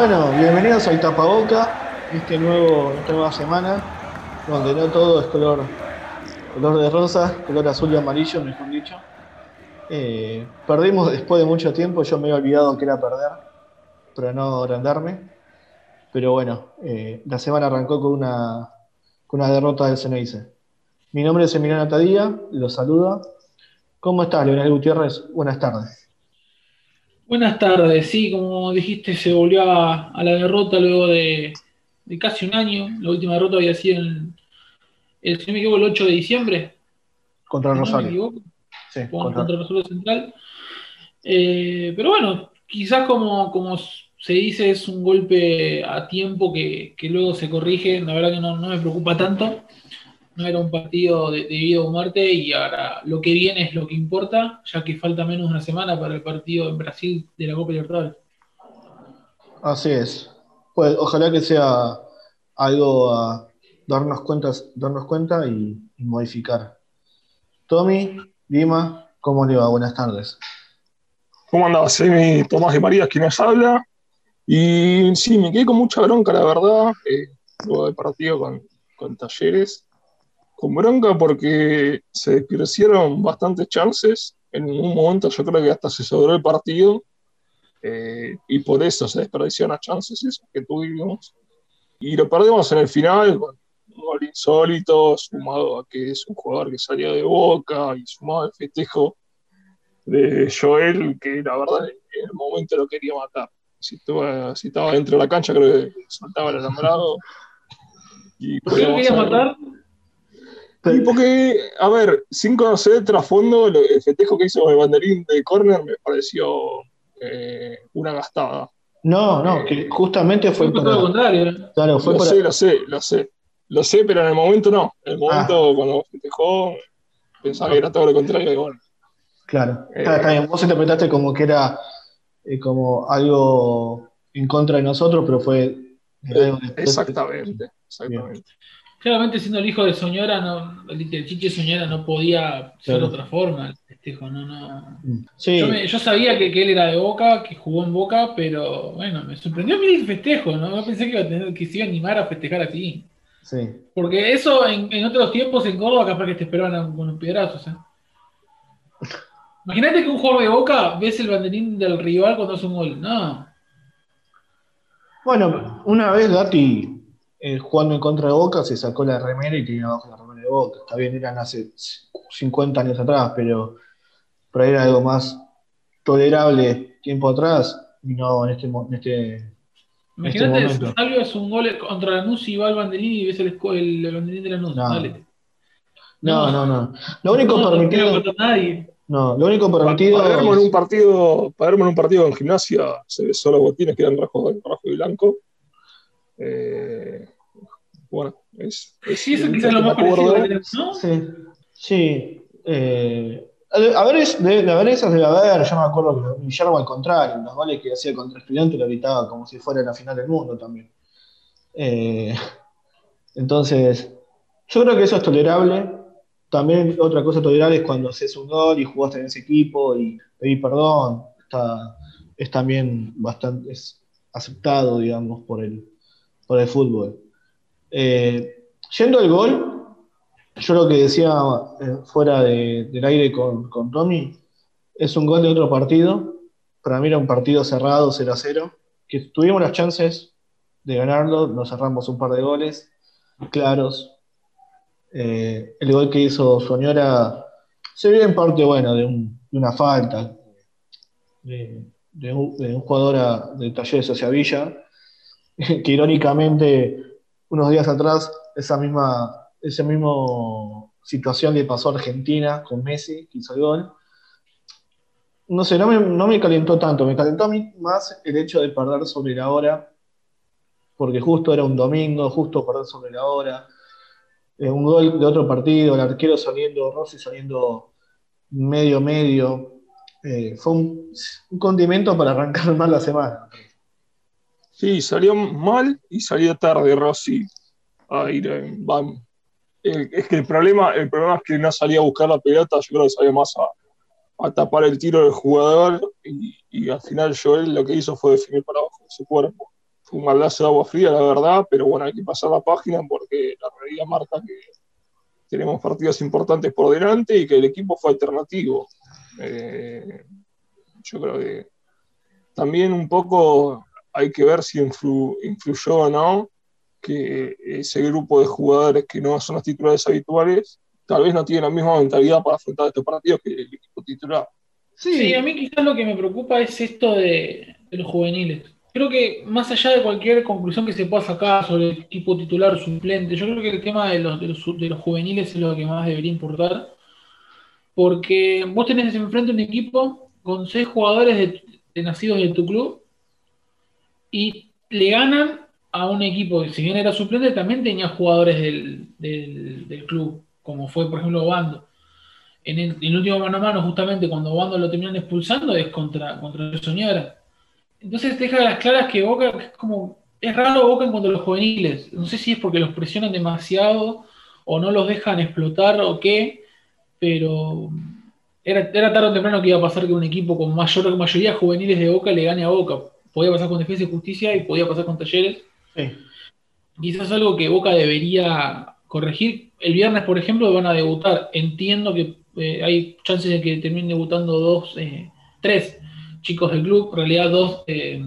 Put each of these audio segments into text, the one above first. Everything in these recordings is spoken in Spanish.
Bueno, bienvenidos al Tapaboca, este nuevo, esta nueva semana, donde no todo es color, color de rosa, color azul y amarillo, mejor dicho. Eh, perdimos después de mucho tiempo, yo me había olvidado que era perder, para no agrandarme. Pero bueno, eh, la semana arrancó con una, con una derrota del Ceneice. Mi nombre es Emiliano Tadía, los saluda. ¿Cómo estás, Leonel Gutiérrez? Buenas tardes. Buenas tardes, sí, como dijiste, se volvió a, la derrota luego de, casi un año. La última derrota había sido el, el, si me equivoco, el 8 de diciembre. Contra el Rosario. sí, contra... el Rosario Central. Eh, pero bueno, quizás como, como se dice, es un golpe a tiempo que, luego se corrige. La verdad que no, no me preocupa tanto no era un partido de, vida o muerte y ahora lo que viene es lo que importa, ya que falta menos de una semana para el partido en Brasil de la Copa Libertadores. Así es. Pues ojalá que sea algo a darnos, cuentas, darnos cuenta y, modificar. Tommy, Lima, ¿cómo le va? Buenas tardes. ¿Cómo andás? Soy mi Tomás de María quien nos habla. Y sí, me quedé con mucha bronca, la verdad, eh, luego del partido con, con Talleres con bronca porque se desperdiciaron bastantes chances. En un momento yo creo que hasta se sobró el partido eh, y por eso se desperdiciaron las chances esas que tuvimos. Y lo perdimos en el final con un gol insólito, sumado a que es un jugador que salió de boca y sumado al festejo de Joel, que la verdad en el momento lo quería matar. Si estaba, si estaba dentro de la cancha, creo que saltaba el alambrado. Y ¿Por qué lo quería matar? Y porque, a ver, sin conocer el trasfondo, el festejo que hizo el banderín de corner me pareció eh, una gastada. No, no, que justamente fue por lo contrario. Claro, fue lo sé, lo sé, lo sé. Lo sé, pero en el momento no. En el momento, ah. cuando festejó, pensaba que era todo lo contrario. Y bueno. Claro, eh, está, bien. Vos interpretaste como que era eh, como algo en contra de nosotros, pero fue. exactamente, exactamente. Claramente siendo el hijo de Soñora, no, el, Chiche Soñora no podía ser de otra forma el festejo, no, no. Mm. Yo, sabía que, él era de Boca, que jugó en Boca, pero bueno, me sorprendió a mí el festejo, ¿no? No pensé que iba a tener, que se iba a animar a festejar así. Sí. Porque eso en, otros tiempos en Córdoba capaz que te esperaban con los piedrazos, ¿eh? Imagínate que un jugador de Boca ves el banderín del rival cuando hace un gol. No. Bueno, una vez Gatti eh, jugando en contra de Boca se sacó la remera y tenía abajo la remera de Boca. Está bien, eran hace 50 años atrás, pero por ahí era algo más tolerable tiempo atrás y no en este, en este, este Imagínate, este Salvio es un gol contra Lanús y va al banderín y ves el, el, banderín de Lanús. No. Dale. No, no, no. Lo único permitido. No, lo único permitido. Palermo en un partido, en un partido en gimnasia se ve solo botines que eran rojo, rojo y blanco. Eh, bueno, es, sí, eso quizás lo más parecido ¿no? Sí, sí. Eh, a ver, de, de haber esas debe haber, yo me acuerdo que Guillermo al contrario, los goles que hacía contra estudiantes lo gritaba como si fuera la final del mundo también. Eh, entonces, yo creo que eso es tolerable. También otra cosa tolerable es cuando haces un gol y jugaste en ese equipo y pedís perdón. Está, es también bastante es aceptado, digamos, por el, por el fútbol. Eh, yendo al gol, yo lo que decía eh, fuera del aire con, con Tommy, es un gol de otro partido. Para mí era un partido cerrado, 0 a 0, que tuvimos las chances de ganarlo, nos cerramos un par de goles claros. Eh, el gol que hizo Soñora se ve en parte, bueno, de, una falta de, un, jugador de Talleres hacia Villa, que irónicamente unos días atrás esa misma, esa misma situación le pasó a Argentina con Messi, que hizo el gol. No sé, no me, no me calentó tanto, me calentó a mí más el hecho de perder sobre la hora, porque justo era un domingo, justo perder sobre la hora. Eh, un gol de otro partido, el arquero saliendo, Rossi saliendo medio medio. Eh, fue un, un condimento para arrancar mal la semana. Sí, salió mal y salió tarde Rossi a ir en Es que el problema, el problema es que no salía a buscar la pelota, yo creo que salió más a, tapar el tiro del jugador y, al final Joel lo que hizo fue definir para abajo de su cuerpo. fue un baldazo de agua fría, la verdad, pero bueno, hay que pasar la página porque la realidad marca que tenemos partidos importantes por delante y que el equipo fue alternativo. Eh, yo creo que también un poco hay que ver si influyó o no que ese grupo de jugadores que no son los titulares habituales tal vez no tienen la misma mentalidad para afrontar estos partidos que el equipo titular. Sí, a mí quizás lo que me preocupa es esto de, los juveniles. Creo que más allá de cualquier conclusión que se pueda sacar sobre el tipo titular suplente, yo creo que el tema de los, de los, juveniles es lo que más debería importar. Porque vos tenés enfrente un equipo con seis jugadores de, nacidos de tu club y le ganan a un equipo que si bien era suplente también tenía jugadores del, del club, como fue por ejemplo Bando en el, último mano a mano, justamente cuando Wando lo terminan expulsando, es contra, contra el Soñara. Entonces deja las claras que Boca es como. Es raro Boca en cuanto a los juveniles. No sé si es porque los presionan demasiado o no los dejan explotar o qué, pero era, era tarde o temprano que iba a pasar que un equipo con mayor mayoría juveniles de Boca le gane a Boca. Podía pasar con Defensa y Justicia y podía pasar con Talleres. Sí. Quizás algo que Boca debería corregir. El viernes, por ejemplo, van a debutar. Entiendo que eh, hay chances de que terminen debutando dos, eh, tres chicos del club, en realidad dos eh,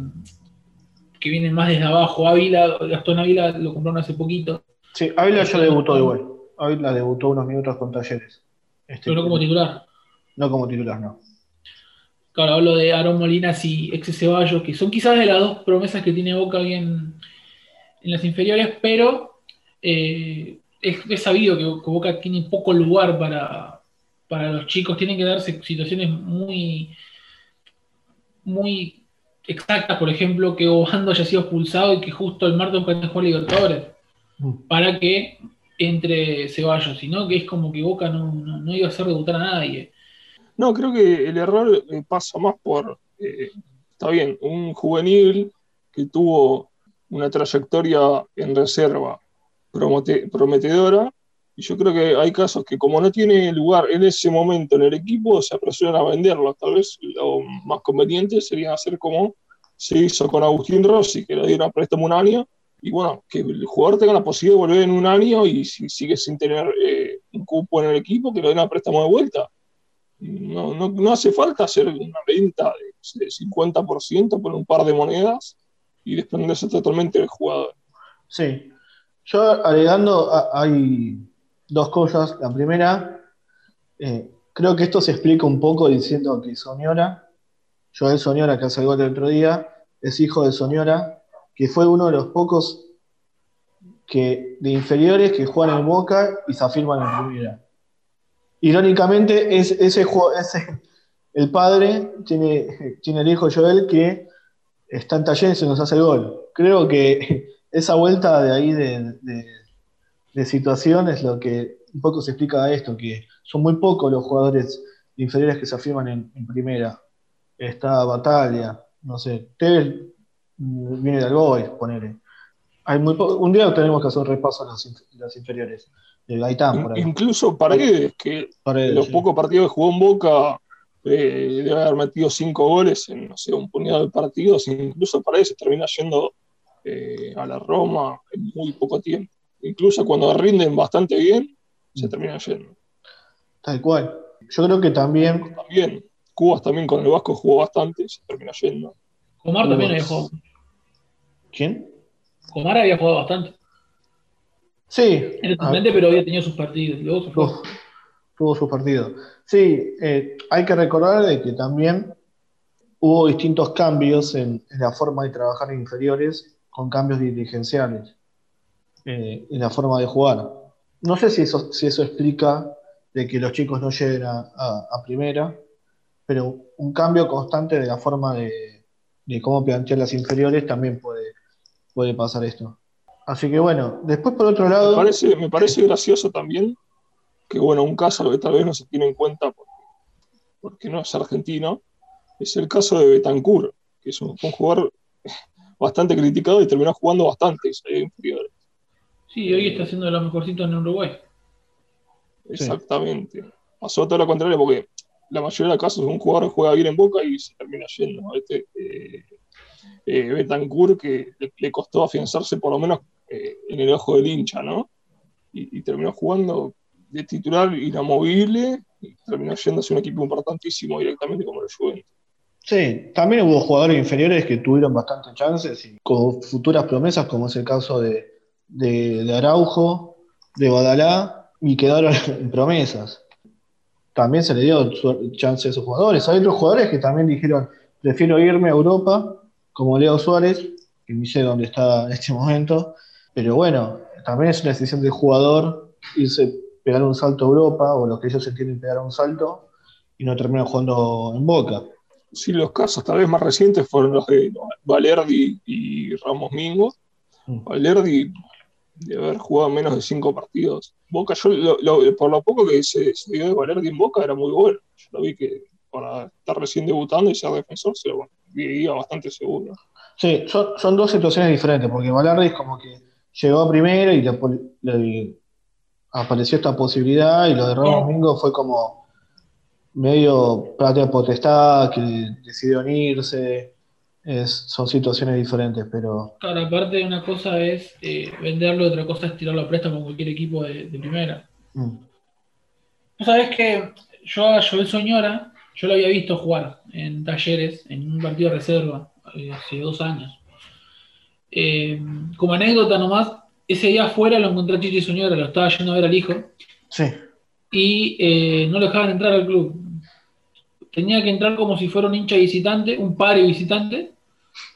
que vienen más desde abajo. Ávila, Gastón Ávila lo compraron hace poquito. Sí, Ávila ya debutó igual. Ávila debutó unos minutos con Talleres. Este, Pero no como titular. No como titular, no. Claro, hablo de Aaron Molinas y Ex Ceballos, que son quizás de las dos promesas que tiene Boca bien en las inferiores, pero es, sabido que Boca tiene poco lugar para, para los chicos, tienen que darse situaciones muy, muy exactas, por ejemplo, que Obando haya sido expulsado y que justo el martes puede jugar Libertadores, mm. para que entre Ceballos, sino que es como que Boca no, iba a hacer debutar a nadie. No, creo que el error eh, pasa más por, eh, está bien, un juvenil que tuvo una trayectoria en reserva prometedora, y yo creo que hay casos que como no tiene lugar en ese momento en el equipo, se apresuran a venderlo. Tal vez lo más conveniente sería hacer como se hizo con Agustín Rossi, que le dieron préstamo un año, y bueno, que el jugador tenga la posibilidad de volver en un año y si sigue sin tener eh, un cupo en el equipo, que lo den a préstamo de vuelta. No, no, no hace falta hacer una venta de, 50% por un par de monedas y desprenderse totalmente del jugador. Sí. Yo agregando, hay dos cosas. La primera, eh, creo que esto se explica un poco diciendo que Soñora, Joel Soñora, que hace el gol el otro día, es hijo de Soñora, que fue uno de los pocos que, de inferiores que juegan en Boca y se afirman en primera. Irónicamente, es, ese, ese, el padre tiene, tiene el hijo Joel que está en talleres y nos hace el gol. Creo que esa vuelta de ahí de de situación es lo que un poco se explica a esto, que son muy pocos los jugadores inferiores que se afirman en, primera. Está Batalla, no sé, Tevez viene de Albois, ponele. Hay muy un día tenemos que hacer un repaso a las, inferiores. De Gaitán, por ahí. Incluso Paredes, que los pocos partidos que jugó en Boca eh, debe haber metido cinco goles en, no sé, un puñado de partidos. Incluso Paredes se termina yendo eh, a la Roma en muy poco tiempo incluso cuando rinden bastante bien, se terminan yendo. Tal cual. Yo creo que también. También. Cubas también con el Vasco jugó bastante, se termina yendo. Comar también había jugado. ¿Quién? Comar había jugado bastante. Sí. Exactamente, pero había tenido sus partidos. tuvo sus partidos. Sí, eh, hay que recordar de que también hubo distintos cambios en, en, la forma de trabajar en inferiores con cambios dirigenciales. Eh, en la forma de jugar. No sé si eso, si eso explica de que los chicos no lleguen a, primera, pero un cambio constante de la forma de, cómo plantear las inferiores también puede, puede pasar esto. Así que bueno, después por otro lado... Me parece, me parece gracioso también que bueno, un caso que tal vez no se tiene en cuenta porque, no es argentino, es el caso de Betancourt, que es un, jugador bastante criticado y terminó jugando bastante inferiores. Sí, hoy está siendo de los mejorcitos en Uruguay. Exactamente. Pasó todo lo contrario porque la mayoría de los casos un jugador juega bien en Boca y se termina yendo. Este, eh, eh, Betancourt que le, costó afianzarse por lo menos eh, en el ojo del hincha, ¿no? Y, terminó jugando de titular inamovible y terminó yéndose un equipo importantísimo directamente como el Juventus. Sí, también hubo jugadores inferiores que tuvieron bastantes chances y con futuras promesas, como es el caso de, de, Araujo, de Badalá, y quedaron en promesas. También se le dio chance a esos jugadores. Hay otros jugadores que también dijeron, prefiero irme a Europa, como Leo Suárez, que ni sé dónde está en este momento, pero bueno, también es una decisión del jugador irse pegar un salto a Europa, o lo que ellos entienden pegar un salto, y no terminan jugando en Boca. Sí, los casos tal vez más recientes fueron los de Valerdi y Ramos Mingo. Mm. Valerdi de haber jugado menos de cinco partidos. Boca, yo por lo poco que se, dio de Valerdi en Boca era muy bueno. Yo lo vi que para estar recién debutando y ser defensor se lo veía bastante seguro. Sí, son, dos situaciones diferentes, porque Valerdi es como que llegó a primera y le, apareció esta posibilidad y lo de Ramos Mingo fue como medio de potestad, que decidieron irse. son situaciones diferentes, pero. Claro, aparte una cosa es eh, venderlo, otra cosa es tirarlo a préstamo con cualquier equipo de, primera. Mm. sabes que yo a Joel Soñora, yo lo había visto jugar en talleres, en un partido de reserva, eh, hace dos años. Eh, como anécdota nomás, ese día afuera lo encontré a Chichi Soñora, lo estaba yendo a ver al hijo. Sí. Y no lo dejaban entrar al club tenía que entrar como si fuera un hincha visitante, un padre visitante,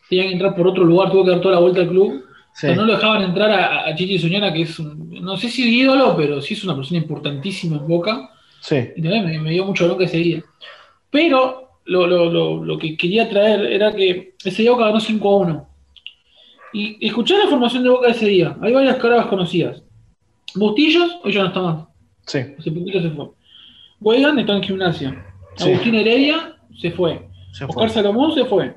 tenía que entrar por otro lugar, tuvo que dar toda la vuelta al club. no lo dejaban entrar a, Chichi Soñora, que es, un, no sé si ídolo, pero sí es una persona importantísima en Boca. Sí. Y también me, dio mucho bronca ese día. Pero lo, que quería traer era que ese día Boca ganó 5 a 1. Y escuché la formación de Boca ese día. Hay varias caras conocidas. Bustillos, hoy ya no está más. Sí. Hace poquito se fue. Weigand está en gimnasia. Agustín Heredia se fue. Oscar Salomón se fue.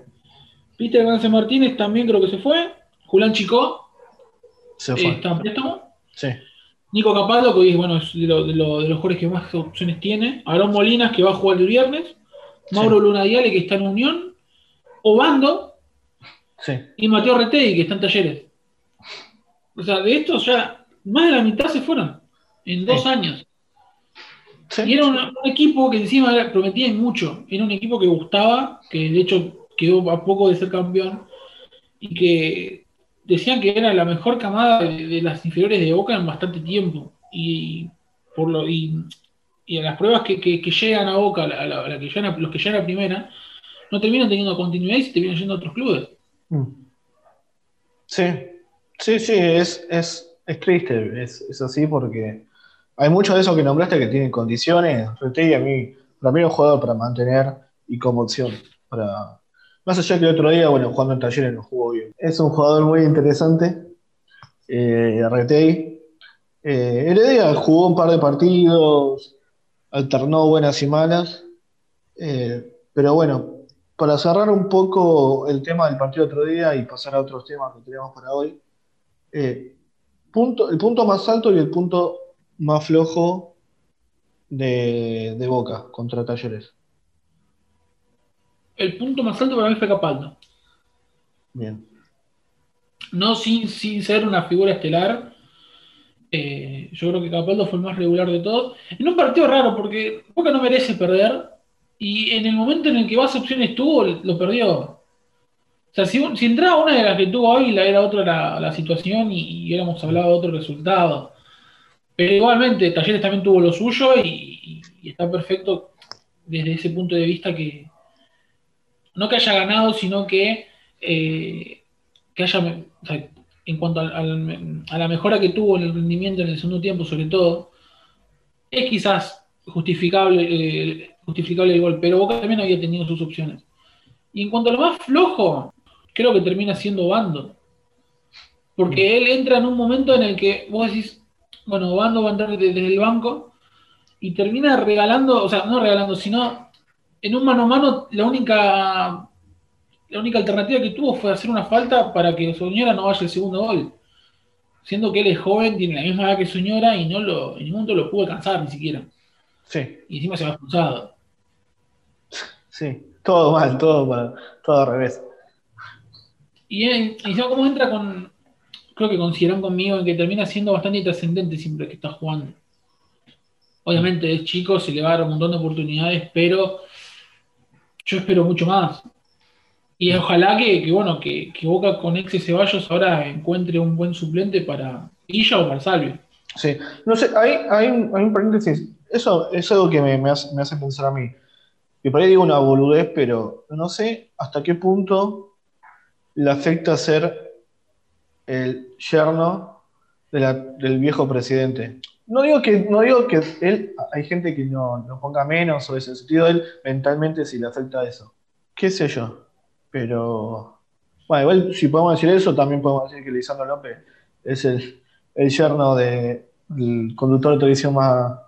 Peter Gance Martínez también creo que se fue. Julián Chico se fue. está en préstamo. Sí. Nico Capaldo, que hoy es bueno, de, de, los jugadores que más opciones tiene. Aarón Molinas, que va a jugar el viernes. Mauro Luna Diale, que está en Unión. Obando. Sí. Y Mateo Retei, que está en Talleres. O sea, de estos ya más de la mitad se fueron en dos años. Y era un, equipo que encima prometía mucho. Era un equipo que gustaba, que de hecho quedó a poco de ser campeón. Y que decían que era la mejor camada de, las inferiores de Boca en bastante tiempo. Y por lo y, a las pruebas que, llegan a Boca, la, que llegan los que llegan a primera, no terminan teniendo continuidad y se terminan yendo a otros clubes. Mm. Sí, sí, sí, es, es, es triste, es, es así porque hay muchos de esos que nombraste que tienen condiciones. Retey a mí, para mí es un jugador para mantener y como opción. Para... Más allá que el otro día, bueno, jugando en talleres no jugó bien. Es un jugador muy interesante. Eh, Retey. Eh, Heredia jugó un par de partidos, alternó buenas y malas. Eh, pero bueno, para cerrar un poco el tema del partido otro día y pasar a otros temas que tenemos para hoy, eh, punto, el punto más alto y el punto más flojo de, Boca contra Talleres? El punto más alto para mí fue Capaldo. Bien. No sin, sin ser una figura estelar. Eh, yo creo que Capaldo fue el más regular de todos. En un partido raro, porque Boca no merece perder. Y en el momento en el que más opciones tuvo, lo perdió. O sea, si, entraba una de las que tuvo hoy, la era otra la, situación y, y, hubiéramos hablado de otro resultado. Pero igualmente, Talleres también tuvo lo suyo y, está perfecto desde ese punto de vista que no que haya ganado, sino que, eh, que haya, en cuanto a, la mejora que tuvo en el rendimiento en el segundo tiempo, sobre todo, es quizás justificable, eh, justificable el gol, pero Boca también había tenido sus opciones. Y en cuanto a lo más flojo, creo que termina siendo Bando. Porque él entra en un momento en el que vos decís, bueno, Bando va a entrar desde, el banco y termina regalando, o sea, no regalando, sino en un mano a mano, la única, la única alternativa que tuvo fue hacer una falta para que Soñora no vaya el segundo gol. Siendo que él es joven, tiene la misma edad que Soñora y no lo, en ningún momento lo pudo alcanzar ni siquiera. Sí. Y encima se va expulsado. Sí, todo mal, todo mal, todo al revés. Y encima, ¿cómo entra con. Creo que consideran conmigo en que termina siendo bastante trascendente siempre que está jugando. Obviamente es chico, se le va a dar un montón de oportunidades, pero yo espero mucho más. Y ojalá que, bueno, que, Boca con ex Ceballos ahora encuentre un buen suplente para Guilla o para Salvio. Sí, no sé, hay, hay, un, hay un paréntesis. Eso es algo que me, hace, me hace pensar a mí. Y por ahí digo una boludez, pero no sé hasta qué punto le afecta ser el yerno del viejo presidente. No digo que, no digo que él, hay gente que no, no ponga menos o ese sentido él mentalmente si le afecta eso. ¿Qué sé yo? Pero, bueno, igual si podemos decir eso, también podemos decir que Lisandro López es el, el yerno del conductor de televisión más,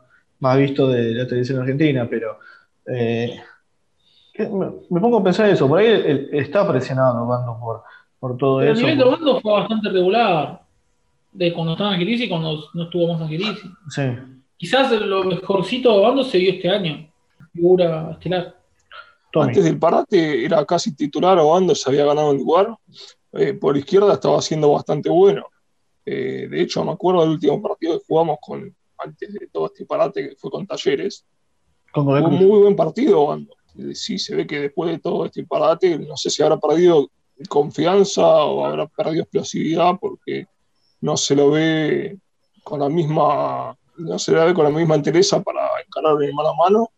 más visto de la televisión argentina, pero eh, me, pongo a pensar eso, por ahí está presionado Bando por, por todo eso. El nivel de Bando fue bastante regular, de cuando estaba Angelisi y cuando no estuvo más Angelisi. Sí. Quizás lo mejorcito de Bando se vio este año, figura estelar. Antes del parate era casi titular, Bando se había ganado el lugar. Eh, por izquierda estaba siendo bastante bueno. Eh, de hecho, me acuerdo del último partido que jugamos con, antes de todo este parate, que fue con Talleres. fue un muy buen partido, Bando. Eh, sí, se ve que después de todo este parate, no sé si habrá perdido confianza o habrá perdido explosividad porque no se lo ve con la misma, no se lo ve con la misma entereza para encarar en mano a mano.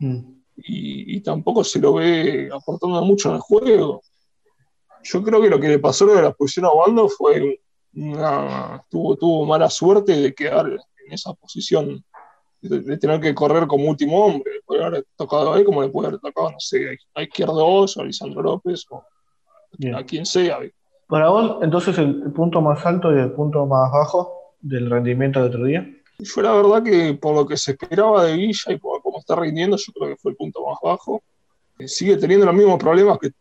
Mm. Y, tampoco se lo ve aportando mucho en el juego. Yo creo que lo que le pasó de la posición a Bando fue tuvo, tuvo mala suerte de quedar en esa posición, de, tener que correr como último hombre. Puede haber tocado a él como le puede haber tocado, no sé, a Izquierdos o a Lisandro López o a quien sea. Para vos, entonces, el, punto más alto y el punto más bajo del rendimiento de otro día. Yo la verdad que por lo que se esperaba de Villa y por está rindiendo, yo creo que fue el punto más bajo. Eh, sigue teniendo los mismos problemas que,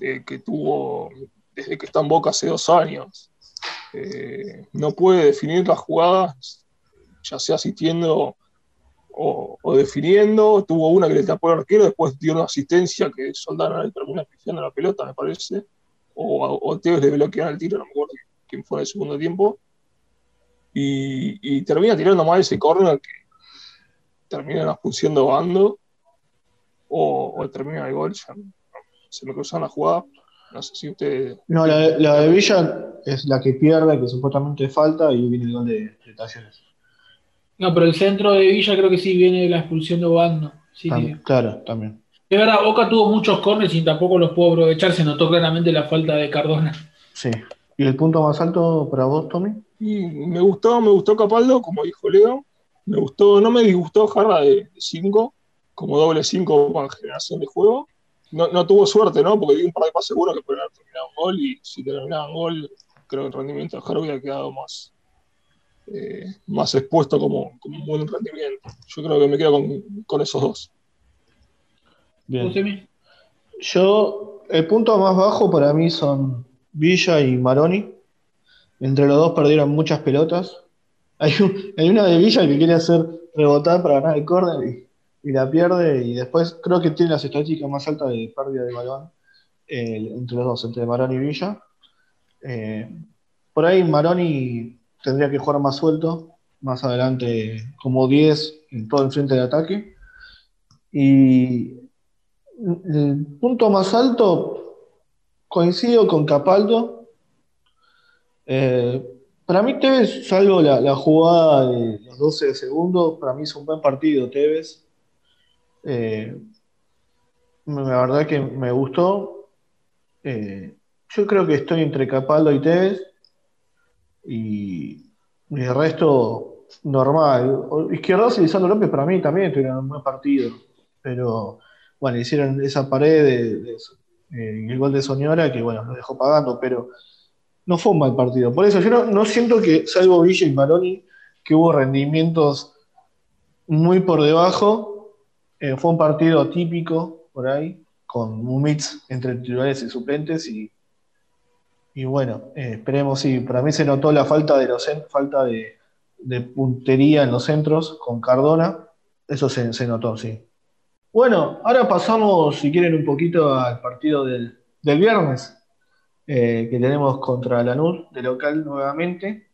eh, que tuvo desde que está en Boca hace dos años. Eh, no puede definir las jugadas, ya sea asistiendo o, definiendo. Tuvo una que le tapó el arquero, después dio una asistencia que Soldana le termina pifiando la pelota, me parece. O, o Tevez le bloquearon el tiro, no me acuerdo quién fue en el segundo tiempo. Y, termina tirando mal ese corner que termina expulsión bando o, o termina el gol, se me cruzan la jugada. No sé si usted. No, la, de Villa es la que pierde, que supuestamente falta, y viene el gol de, Talleres. No, pero el centro de Villa creo que sí viene la expulsión de Obando. Sí, claro, también. Es verdad, Boca tuvo muchos corners y tampoco los pudo aprovechar, se notó claramente la falta de Cardona. Sí. ¿Y el punto más alto para vos, Tommy? Y me gustó, me gustó Capaldo, como dijo Leo. Me gustó, no me disgustó Jarra de 5, como doble 5 para generación de juego no, no, tuvo suerte, ¿no? Porque dio un par de pases seguros que podrían haber terminado un gol y si terminaban gol, creo que el rendimiento de Jaro hubiera quedado más, eh, más expuesto como, como, un buen rendimiento. Yo creo que me quedo con, con esos dos. Bien. Yo, el punto más bajo para mí son Villa y Maroni. Entre los dos perdieron muchas pelotas. Hay, una de Villa que quiere hacer rebotar para ganar el córner y la pierde y después creo que tiene las estadísticas más altas de pérdida de balón entre los dos, entre Maroni y Villa. Eh, por ahí Maroni tendría que jugar más suelto, más adelante como 10 en todo el frente de ataque. Y el punto más alto coincido con Capaldo. Eh, para mí Tevez, salvo la, jugada de los 12 segundos, para mí es un buen partido Tevez. Eh, la verdad que me gustó. Eh, yo creo que estoy entre Capaldo y Tevez. Y, el resto, normal. Izquierdos y Lisandro López para mí también tuvieron un buen partido. Pero bueno, hicieron esa pared de, eh, el gol de Soñora que bueno, lo dejó pagando, pero no fue un mal partido. Por eso yo no, siento que, salvo Villa y Maroni, que hubo rendimientos muy por debajo eh, fue un partido típico por ahí, con un mix entre titulares y suplentes y, y bueno, eh, esperemos, sí, para mí se notó la falta de, los, falta de, puntería en los centros con Cardona, eso se, notó, sí. Bueno, ahora pasamos, si quieren, un poquito al partido del, viernes. Eh, que tenemos contra Lanús de local nuevamente.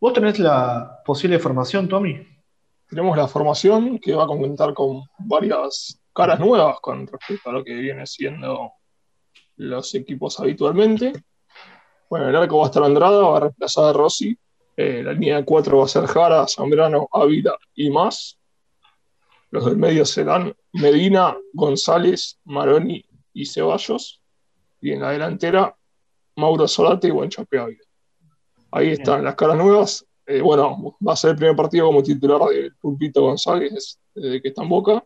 ¿Vos tenés la posible formación, Tommy? Tenemos la formación que va a contar con varias caras nuevas con respecto a lo que viene siendo los equipos habitualmente. Bueno, el arco va a estar Andrada, va a reemplazar a Rossi. Eh, la línea de cuatro va a ser Jara, Zambrano, Ávila y más. Los del medio serán Medina, González, Maroni y Ceballos. Y en la delantera, Mauro Solate y Guanchape Ávila. Ahí están las caras nuevas. Eh, bueno, va a ser el primer partido como titular de Pulpito González desde que está en Boca.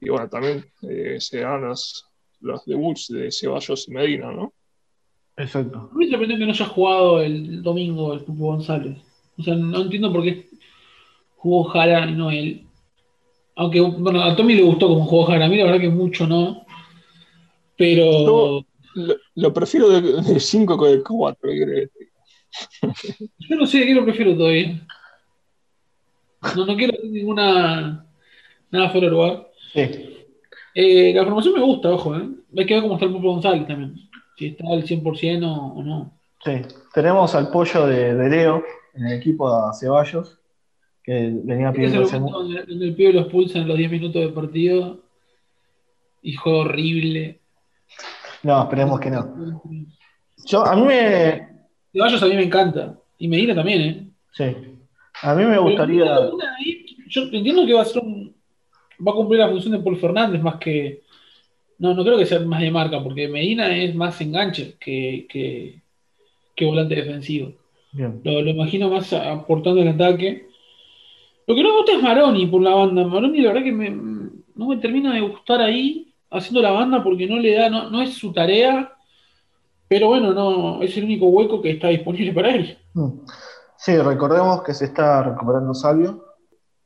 Y bueno, también eh, serán los, los debuts de Ceballos y Medina, ¿no? Exacto. A mí me sorprende que no haya jugado el domingo el Pulpo González. O sea, no entiendo por qué jugó Jara y no él. Aunque, bueno, a Tommy le gustó como jugó Jara, a mí la verdad que mucho no. Pero. Lo, lo prefiero de 5 con el 4. Yo no sé de qué lo prefiero todavía. No, no quiero hacer ninguna. Nada fuera de lugar. Sí. Eh, la formación me gusta, ojo, ¿eh? Hay que ver cómo está el Pulpo González también. Si está al 100% o, o no. Sí. Tenemos al pollo de, de Leo en el equipo a Ceballos, que venía pidiendo el donde, donde el pibe lo expulsan en los 10 minutos del partido. Y juega horrible. No, esperemos que no. Yo, a mí me. Ceballos a mí me encanta. Y Medina también, ¿eh? Sí. A mí me gustaría. Ahí, yo entiendo que va a ser un. Va a cumplir la función de Paul Fernández más que. No, no creo que sea más de marca, porque Medina es más enganche que, que, que volante defensivo. Bien. Lo, lo imagino más aportando el ataque. Lo que no me gusta es Maroni por la banda. Maroni, la verdad que me- no me termina de gustar ahí haciendo la banda porque no le da, no, no es su tarea. Pero bueno, no, es el único hueco que está disponible para él. Mm. Sí, recordemos que se está recuperando Salvio.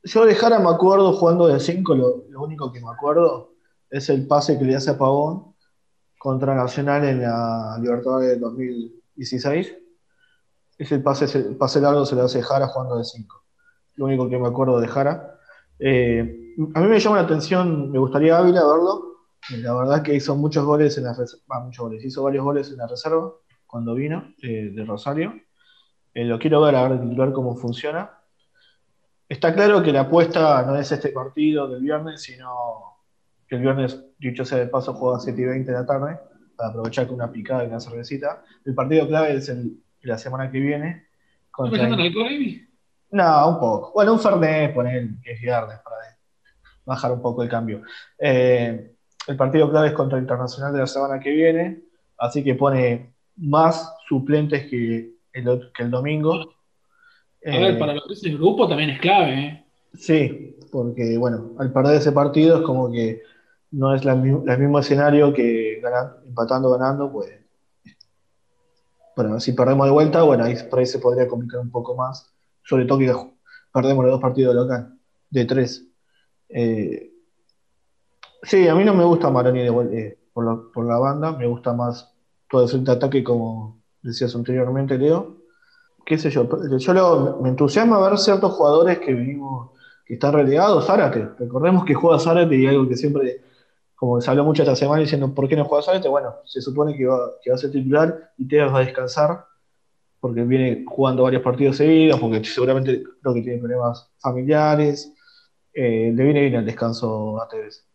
Yo de Jara me acuerdo jugando de 5, lo, lo único que me acuerdo es el pase que le hace a Pavón contra Nacional en la Libertadores del 2016. Ese pase, ese pase largo se lo hace Jara jugando de 5. Lo único que me acuerdo de Jara. Eh, a mí me llama la atención, me gustaría Ávila verlo. La verdad que hizo muchos goles en la reserva, muchos goles, hizo varios goles en la reserva cuando vino eh, de Rosario. Eh, lo quiero ver, a ver, ver cómo funciona. Está claro que la apuesta no es este partido del viernes, sino que el viernes, dicho sea de paso, juega a 7 y 20 de la tarde, para aprovechar con una picada y una cervecita. El partido clave es el, la semana que viene. ¿Estás Contra pensando en alcohol, Amy? no, un poco. Bueno, un Fernet, poner que es viernes para bajar un poco el cambio. Eh, el partido clave es contra el Internacional de la semana que viene, así que pone más suplentes que el, ot- que el domingo. A ver, Eh, para lo que es el grupo también es clave, ¿eh? Sí, porque bueno, al perder ese partido es como que no es la el mismo escenario que ganar- empatando, ganando, pues. Bueno, si perdemos de vuelta, bueno, ahí por ahí se podría complicar un poco más, sobre todo que perdemos los dos partidos local, de tres. Eh, sí, a mí no me gusta Maroni eh, por, la, banda, me gusta más todo el de ataque, como decías anteriormente, Leo. Qué sé yo, yo lo- me entusiasma ver ciertos jugadores que venimos que están relegados, Zárate. Recordemos que juega Zárate y algo que siempre, como se habló mucho esta semana diciendo por qué no juega Zárate, bueno, se supone que va, que va a ser titular y Tevez va a descansar porque viene jugando varios partidos seguidos, porque seguramente creo que tiene problemas familiares. Eh, le viene bien el descanso a Tevez.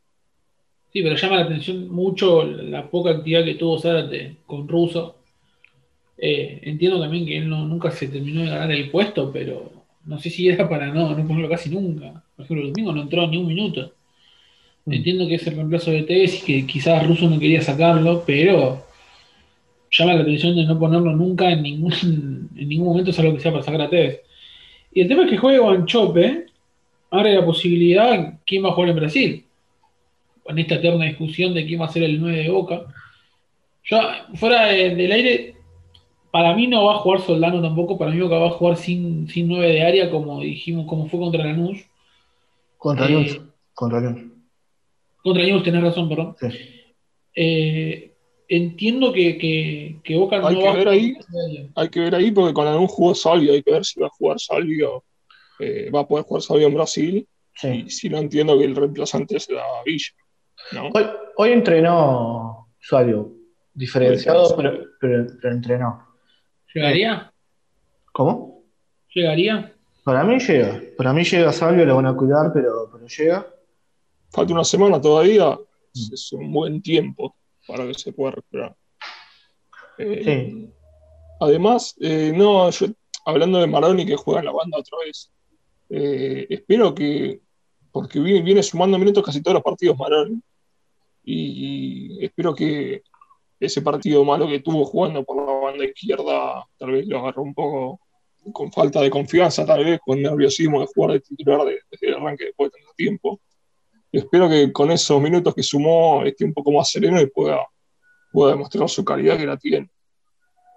Sí, pero llama la atención mucho la poca actividad que tuvo Zárate con Russo. Eh, entiendo también que él no- nunca se terminó de ganar el puesto, pero no sé si era para no, no ponerlo casi nunca. Por ejemplo, el domingo no entró ni un minuto. Mm. Entiendo que es el reemplazo de Tevez y que quizás Russo no quería sacarlo, pero llama la atención de no ponerlo nunca en ningún, en ningún momento, salvo que sea para sacar a Tevez. Y el tema es que juegue Guanchope, abre la posibilidad quién va a jugar en Brasil. En esta eterna discusión de quién va a ser el 9 de Boca. Yo, fuera de- del aire, para mí no va a jugar Soldano tampoco, para mí Boca va a jugar sin, sin 9 de área, como dijimos, como fue contra Lanús. Contra Eh, Lanús, Contra Lanús. Contra Lanús, tenés razón, perdón. Sí. Eh, entiendo que, que, que Boca no Hay va que a ver jugar ahí. sin 9 de área. Hay que ver ahí porque con algún jugó Salvio, hay que ver si va a jugar Salvio. eh, va a poder jugar Salvio en Brasil. Sí. Y si no entiendo que el reemplazante será Villa. ¿No? Hoy, hoy entrenó Salvio. diferenciado, pero, pero, entrenó. ¿Llegaría? ¿Cómo? ¿Llegaría? Para mí llega. Para mí llega Salvio, lo van a cuidar, pero, pero llega. Falta una semana todavía. Es un buen tiempo para que se pueda recuperar. Eh, sí. Además, eh, no, yo, hablando de Maroni que juega en la banda otra vez, eh, espero que, porque viene, sumando minutos casi todos los partidos Maroni, y, espero que ese partido malo que tuvo jugando por la banda izquierda tal vez lo agarró un poco con falta de confianza, tal vez con nerviosismo de jugar de titular desde el arranque después de tanto tiempo. espero que con esos minutos que sumó esté un poco más sereno y pueda, pueda demostrar su calidad que la tiene.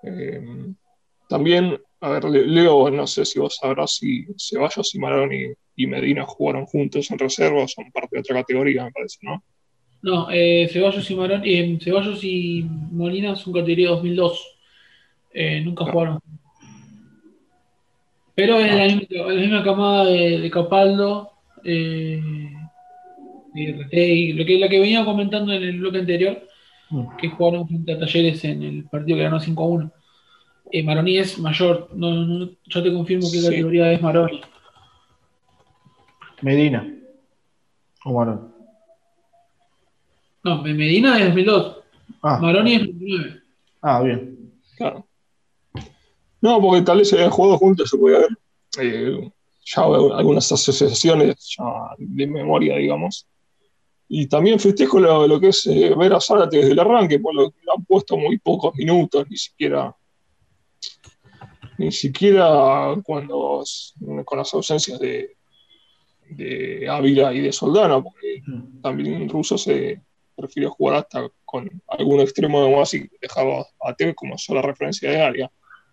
Eh, también, a ver, Leo, no sé si vos sabrás si Ceballos y Maroni y Medina jugaron juntos en reserva son parte de otra categoría, me parece, ¿no? No, eh, Ceballos y Maroni, eh, Ceballos y Molina son categoría 2002. nunca jugaron. Pero es la, ah. misma, camada de, Capaldo, eh, y lo que, la que venía comentando en el bloque anterior, mm. que jugaron frente a Talleres en el partido que ganó 5 a 1. Eh, Maroni es mayor. No, yo te confirmo qué categoría es Maroni. Medina. O Maroni. No, Medina es 2002. Ah. Maroni es 2009. Ah, bien. Claro. No, porque tal vez se hayan jugado juntos, se puede ver. Eh, ya algunas asociaciones de memoria, digamos. Y también festejo lo, lo que es eh, ver a Zárate desde el arranque, por lo que han puesto muy pocos minutos, ni siquiera ni siquiera cuando con las ausencias de, de Ávila y de Soldano, porque también Russo se prefirió jugar hasta con algún extremo de más y dejaba a Tevez como sola referencia de área.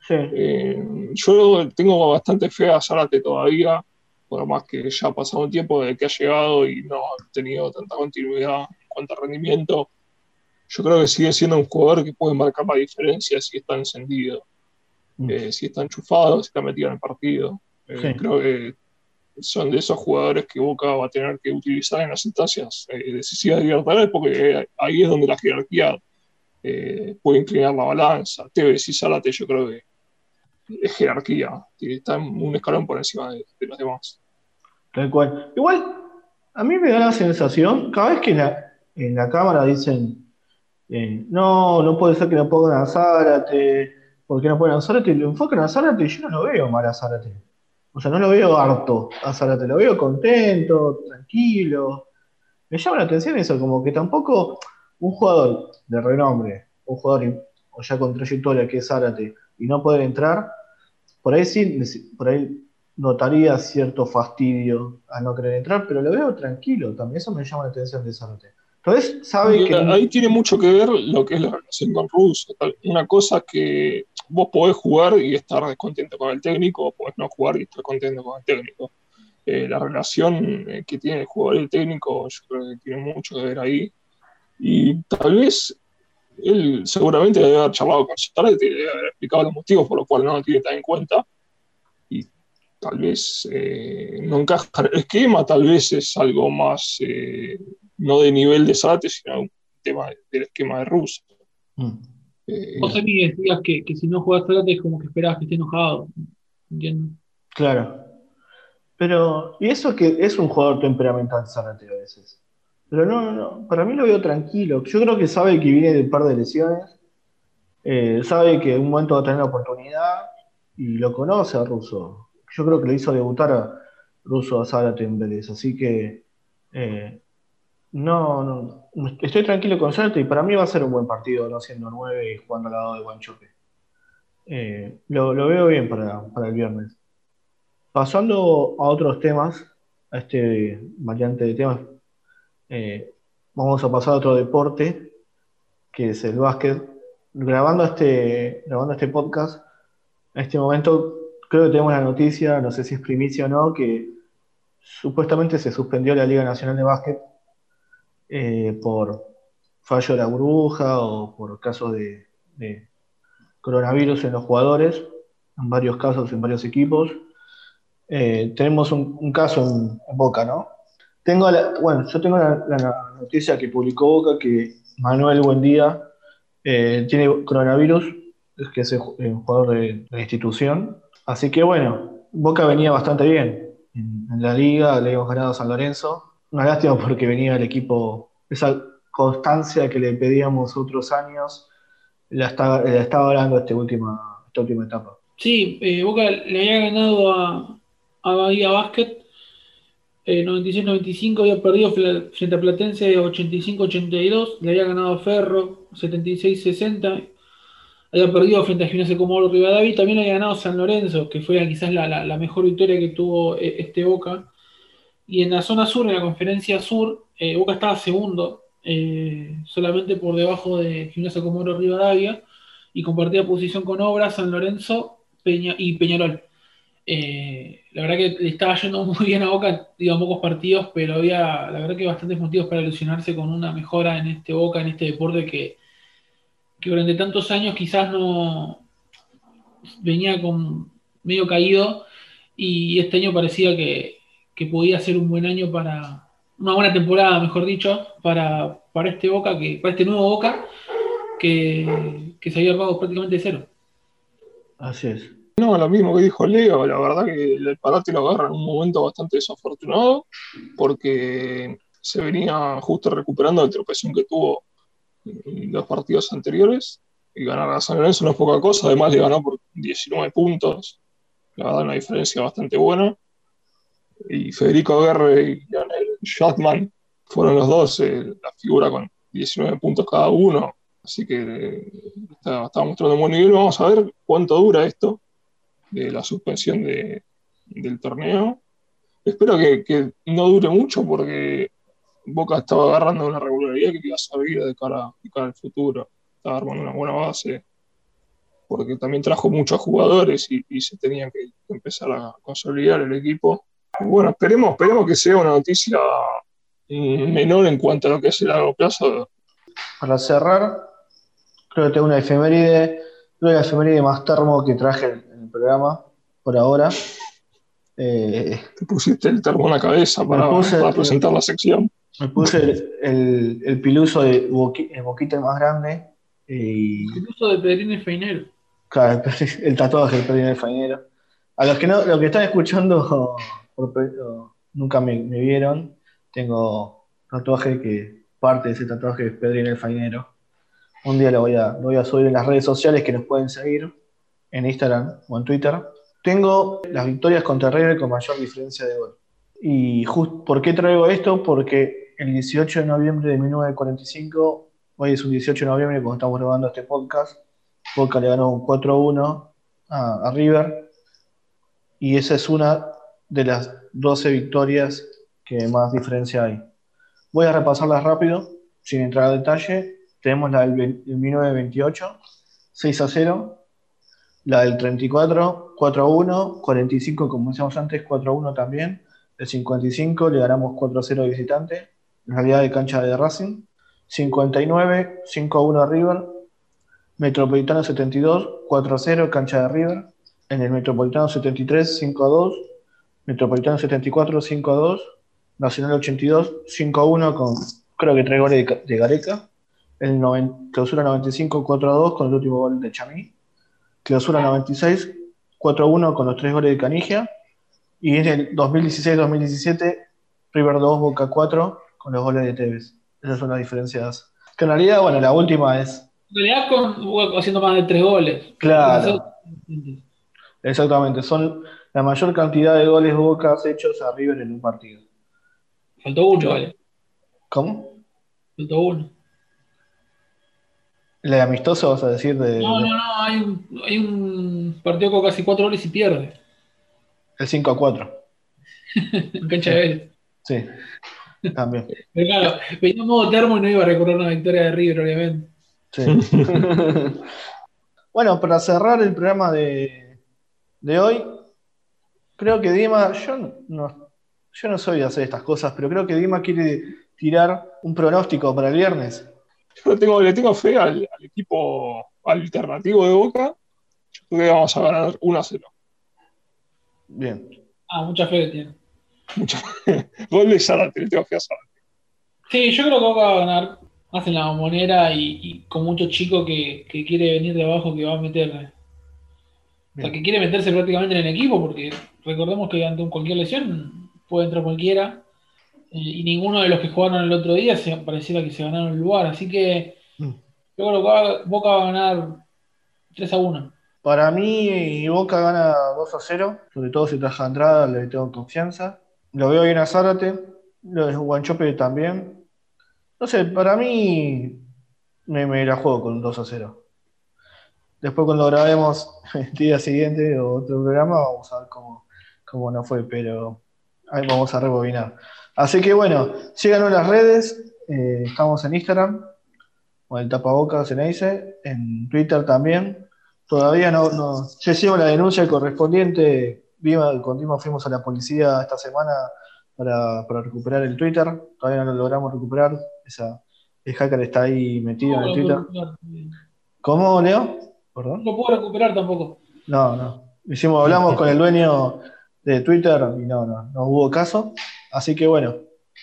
Eh, yo tengo bastante fe a Zárate todavía, por más que ya ha pasado un tiempo desde que ha llegado y no ha tenido tanta continuidad en cuanto a rendimiento. Yo creo que sigue siendo un jugador que puede marcar la diferencia si está encendido. Mm. Eh, si está enchufado, si está metido en el partido. Eh, creo que son de esos jugadores que Boca va a tener que utilizar en las instancias eh, decisivas de Libertadores, porque ahí es donde la jerarquía puede inclinar la balanza. Tevez y Zárate, yo creo que es jerarquía, está un escalón por encima de, los demás. Tal cual. Igual, a mí me da la sensación, cada vez que en la, cámara dicen, no, no puede ser que no pongan a Zárate ¿Por qué no ponen a Zárate? Lo enfocan a Zárate y yo no lo veo mal a Zárate. O sea, no lo veo harto a Zárate, lo veo contento, tranquilo. Me llama la atención eso, como que tampoco un jugador de renombre, un jugador o ya con trayectoria que es Zárate, y no poder entrar, por ahí sí, por ahí notaría cierto fastidio a no querer entrar, pero lo veo tranquilo también, eso me llama la atención de Zárate. Entonces, sabe que... Ahí tiene mucho que ver lo que es la relación con Russo. Una cosa que vos podés jugar y estar descontento con el técnico, o podés no jugar y estar contento con el técnico. Eh, la relación eh, que tiene el jugador y el técnico, yo creo que tiene mucho que ver ahí. Y tal vez él seguramente debe haber charlado con y debe haber explicado los motivos por los cuales no lo tiene tan en cuenta. Tal vez eh, no encaja en el esquema, tal vez es algo más no de nivel de Zárate, sino un tema del esquema de Russo. Mm. Eh, Vos decías que, que, si no juegas Zárate es como que esperabas que esté enojado. Claro. Pero, y eso que es un jugador temperamental Zárate a veces. Pero no, no, para mí lo veo tranquilo. Yo creo que sabe que viene de un par de lesiones, eh, sabe que en un momento va a tener la oportunidad y lo conoce a Russo. Yo creo que le hizo debutar a Russo a Zárate en Vélez, así que eh, no, no, estoy tranquilo con Zárate y para mí va a ser un buen partido, no siendo nueve y jugando al lado de Guanchope. Eh, lo, veo bien para, el viernes. Pasando a otros temas, a este variante de temas, eh, vamos a pasar a otro deporte, que es el básquet. Grabando este, grabando este podcast, en este momento creo que tenemos la noticia, no sé si es primicia o no, que supuestamente se suspendió la Liga Nacional de Básquet eh, por fallo de la burbuja o por casos de, coronavirus en los jugadores, en varios casos en varios equipos. Eh, tenemos un, caso en, Boca, ¿no? Tengo bueno, yo tengo la, noticia que publicó Boca que Manuel Buendía eh, tiene coronavirus, que es un jugador de la institución. Así que bueno, Boca venía bastante bien en, la liga, le hemos ganado a San Lorenzo. Una lástima porque venía el equipo, esa constancia que le pedíamos otros años, la estaba, la estaba dando esta última, esta última etapa. Sí, eh, Boca le había ganado a, Bahía Basket 96-95, eh, había perdido frente a Platense 85-82, le había ganado a Ferro 76-60, había perdido frente a Gimnasia Comodoro Rivadavia también había ganado San Lorenzo, que fue quizás la, mejor victoria que tuvo eh, este Boca. Y en la zona sur, en la conferencia sur, eh, Boca estaba segundo, solamente por debajo de Gimnasia Comodoro Rivadavia, y compartía posición con Obra, San Lorenzo Peña, y Peñarol. Eh, la verdad que le estaba yendo muy bien a Boca, digo, pocos partidos, pero había, la verdad que bastantes motivos para ilusionarse con una mejora en este Boca, en este deporte que, durante tantos años quizás no venía con medio caído y este año parecía que, podía ser un buen año para, una buena temporada, mejor dicho, para, para este Boca, que, para este nuevo Boca, que, que se había armado prácticamente de cero. Así es. No, lo mismo que dijo Leo, la verdad que el Parate lo agarra en un momento bastante desafortunado, porque se venía justo recuperando la tropezón que tuvo los partidos anteriores, y ganar a San Lorenzo no es poca cosa, además le ganó por 19 puntos, la verdad una diferencia bastante buena, y Federico Aguerre y Janel Shatman fueron los dos eh, la figura con 19 puntos cada uno, así que eh, está, mostrando un buen nivel, vamos a ver cuánto dura esto, de la suspensión de, del torneo. Espero que, no dure mucho porque Boca estaba agarrando una regularidad que iba a servir de cara, de cara al futuro. Estaba armando una buena base porque también trajo muchos jugadores y, se tenía que empezar a consolidar el equipo. Bueno, esperemos, esperemos que sea una noticia menor en cuanto a lo que es el largo plazo. Para cerrar, creo que tengo una efeméride, creo que la efeméride más termo que traje programa por ahora. Eh, Te pusiste el termo en la cabeza para, presentar la sección. Me puse el, el, piluso de boquita más grande. Y... El piluso de Pedrín Feinero. Claro, el, tatuaje de Pedrín Feinero. A los que no, los que están escuchando nunca me, vieron, tengo tatuaje que parte de ese tatuaje es Pedrín el Fainero. Un día lo voy, a, lo voy a subir en las redes sociales que nos pueden seguir en Instagram o en Twitter, tengo las victorias contra River con mayor diferencia de gol. ¿Y por qué traigo esto? Porque el 18 de noviembre de 1945, hoy es un 18 de noviembre cuando estamos grabando este podcast, Boca le ganó un 4-1 a, River y esa es una de las 12 victorias que más diferencia hay. Voy a repasarlas rápido, sin entrar al detalle. Tenemos la del 1928, 6 a 0, la del 34, 4 a 1, 45, como decíamos antes, 4 a 1 también. El 55 le ganamos 4 a 0 de visitante, realidad de cancha de Racing. 59, 5 a 1 a River. Metropolitano 72, 4 a 0, cancha de River. En el Metropolitano 73, 5 a 2. Metropolitano 74, 5 a 2. Nacional 82, 5 a 1 con, creo que 3 goles de, Gareca. El clausura 95, 4 a 2 con el último gol de Chamí. Clausura 96, 4-1 con los tres goles de Canigia. Y en el 2016-2017, River 2, Boca 4 con los goles de Tevez. Esas son las diferencias. Que en realidad, bueno, la última es. En realidad, con, haciendo más de tres goles. Claro. Exactamente. Son la mayor cantidad de goles Boca hechos a River en un partido. Faltó uno, ¿vale? ¿Cómo? Faltó uno. ¿Le amistoso vas a decir? De, no, no, no, hay un, hay un partido con casi cuatro goles y pierde. El 5 a 4. en cancha de él. Sí, también. Pero claro, venía en modo termo y no iba a recordar una victoria de River, obviamente. Sí. bueno, para cerrar el programa de, de hoy, creo que Dima, yo no, yo no soy de hacer estas cosas, pero creo que Dima quiere tirar un pronóstico para el viernes. Yo le tengo, le tengo fe al, equipo alternativo de Boca. Yo creo que vamos a ganar 1 a 0. Bien. Ah, mucha fe tiene. Mucha fe. Gol de Zárate, le tengo fe a Zárate. Sí, yo creo que Boca va a ganar. más en la bombonera y, con muchos chicos que, quiere venir de abajo que va a meter. O sea, que quiere meterse prácticamente en el equipo, porque recordemos que ante cualquier lesión puede entrar cualquiera. Y, ninguno de los que jugaron el otro día se, pareciera que se ganaron el lugar. Así que mm. yo creo que Boca va a ganar 3 a 1. Para mí, Boca gana 2 a 0, sobre todo si traje entrada, le tengo confianza. Lo veo bien a Zárate, lo de Guanchope también. No sé, para mí me, me la juego con 2 a 0. Después cuando grabemos el día siguiente o otro programa, vamos a ver cómo, cómo no fue, pero ahí vamos a rebobinar. Así que bueno, síganos en las redes, eh, estamos en Instagram, con el tapabocas en dice, en Twitter también. Todavía no, no ya hicimos la denuncia correspondiente, continuo fuimos a la policía esta semana para, recuperar el Twitter, todavía no lo logramos recuperar, esa, el hacker está ahí metido en el Twitter. ¿Cómo, Leo? ¿Perdón? No puedo recuperar tampoco. No, no. Hicimos, hablamos con el dueño de Twitter y no, no, no hubo caso. Así que bueno,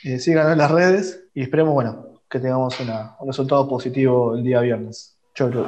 eh, síganos en las redes y esperemos, bueno, que tengamos un resultado positivo el día viernes. Chau, chau.